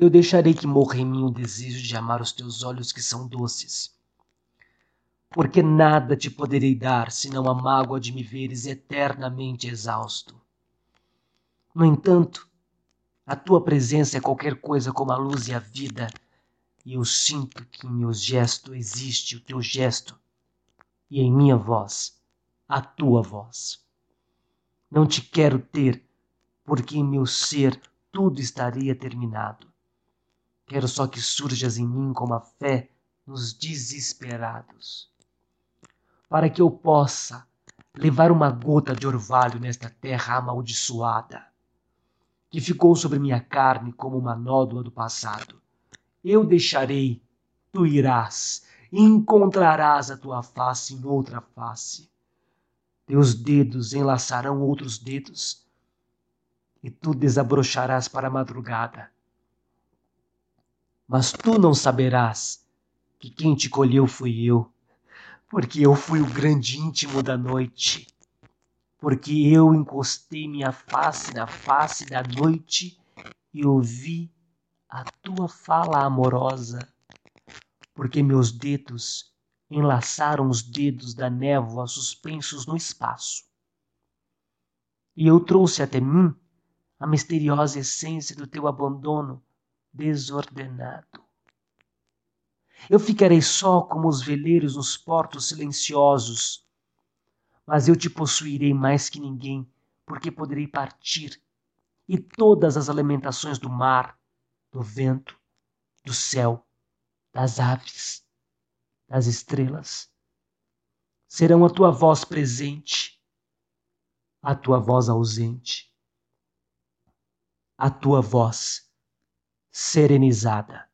Eu deixarei que morra em mim o desejo de amar os teus olhos que são doces. Porque nada te poderei dar senão a mágoa de me veres eternamente exausto. No entanto, a tua presença é qualquer coisa como a luz e a vida, e eu sinto que em meu gesto existe o teu gesto, e em minha voz a tua voz. Não te quero ter, porque em meu ser tudo estaria terminado. Quero só que surjas em mim como a fé nos desesperados, para que eu possa levar uma gota de orvalho nesta terra amaldiçoada, que ficou sobre minha carne como uma nódoa do passado. Eu deixarei, tu irás, e encontrarás a tua face em outra face. Teus dedos enlaçarão outros dedos, e tu desabrocharás para a madrugada mas tu não saberás que quem te colheu fui eu, porque eu fui o grande íntimo da noite, porque eu encostei minha face na face da noite e ouvi a tua fala amorosa, porque meus dedos enlaçaram os dedos da névoa suspensos no espaço. E eu trouxe até mim a misteriosa essência do teu abandono desordenado. Eu ficarei só como os veleiros nos portos silenciosos, mas eu te possuirei mais que ninguém, porque poderei partir, e todas as alimentações do mar, do vento, do céu, das aves, das estrelas, serão a tua voz presente, a tua voz ausente, a tua voz serenizada.